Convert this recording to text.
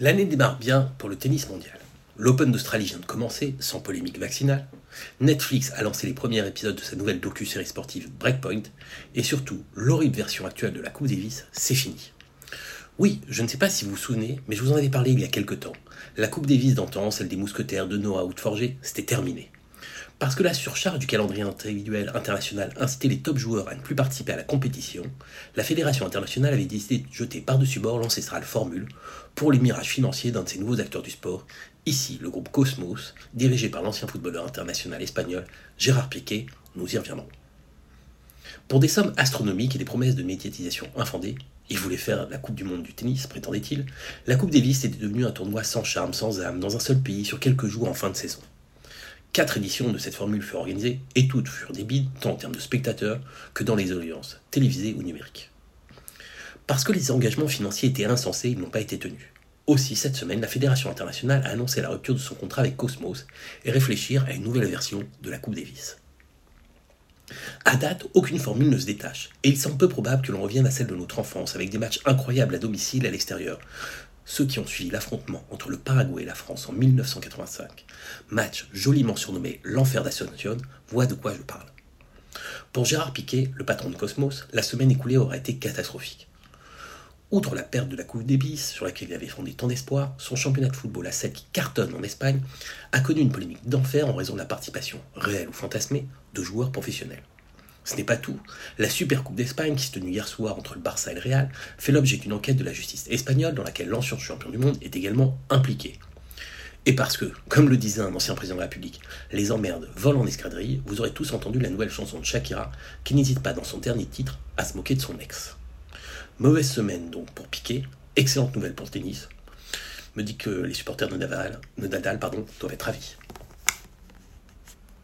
L'année démarre bien pour le tennis mondial. L'Open d'Australie vient de commencer, sans polémique vaccinale. Netflix a lancé les premiers épisodes de sa nouvelle docu-série sportive Breakpoint. Et surtout, l'horrible version actuelle de la Coupe Davis, c'est fini. Oui, je ne sais pas si vous vous souvenez, mais je vous en avais parlé il y a quelques temps. La Coupe Davis d'antan, celle des mousquetaires de Noah ou de Forger, c'était terminé. Parce que la surcharge du calendrier individuel international incitait les top joueurs à ne plus participer à la compétition, la Fédération internationale avait décidé de jeter par-dessus bord l'ancestrale formule pour les mirages financiers d'un de ses nouveaux acteurs du sport, ici le groupe Cosmos, dirigé par l'ancien footballeur international espagnol Gérard Piquet, nous y reviendrons. Pour des sommes astronomiques et des promesses de médiatisation infondées, il voulait faire la Coupe du Monde du tennis, prétendait-il, la Coupe Davis était devenue un tournoi sans charme, sans âme, dans un seul pays sur quelques jours en fin de saison. Quatre éditions de cette formule furent organisées et toutes furent des bides tant en termes de spectateurs que dans les audiences télévisées ou numériques. Parce que les engagements financiers étaient insensés, ils n'ont pas été tenus. Aussi, cette semaine, la Fédération internationale a annoncé la rupture de son contrat avec Cosmos et réfléchir à une nouvelle version de la Coupe Davis. À date, aucune formule ne se détache, et il semble peu probable que l'on revienne à celle de notre enfance, avec des matchs incroyables à domicile et à l'extérieur, ceux qui ont suivi l'affrontement entre le Paraguay et la France en 1985, match joliment surnommé l'enfer d'Ascension, voient de quoi je parle. Pour Gérard Piquet, le patron de Cosmos, la semaine écoulée aurait été catastrophique. Outre la perte de la Coupe Davis, sur laquelle il avait fondé tant d'espoir, son championnat de football à 7 qui cartonne en Espagne a connu une polémique d'enfer en raison de la participation, réelle ou fantasmée, de joueurs professionnels. Ce n'est pas tout. La Super Coupe d'Espagne, qui se tenue hier soir entre le Barça et le Real, fait l'objet d'une enquête de la justice espagnole dans laquelle l'ancien champion du monde est également impliqué. Et parce que, comme le disait un ancien président de la République, les emmerdes volent en escadrille, vous aurez tous entendu la nouvelle chanson de Shakira, qui n'hésite pas dans son dernier titre à se moquer de son ex. Mauvaise semaine donc pour Piqué, excellente nouvelle pour le tennis. Me dit que les supporters de Nadal, de Nadal pardon, doivent être ravis.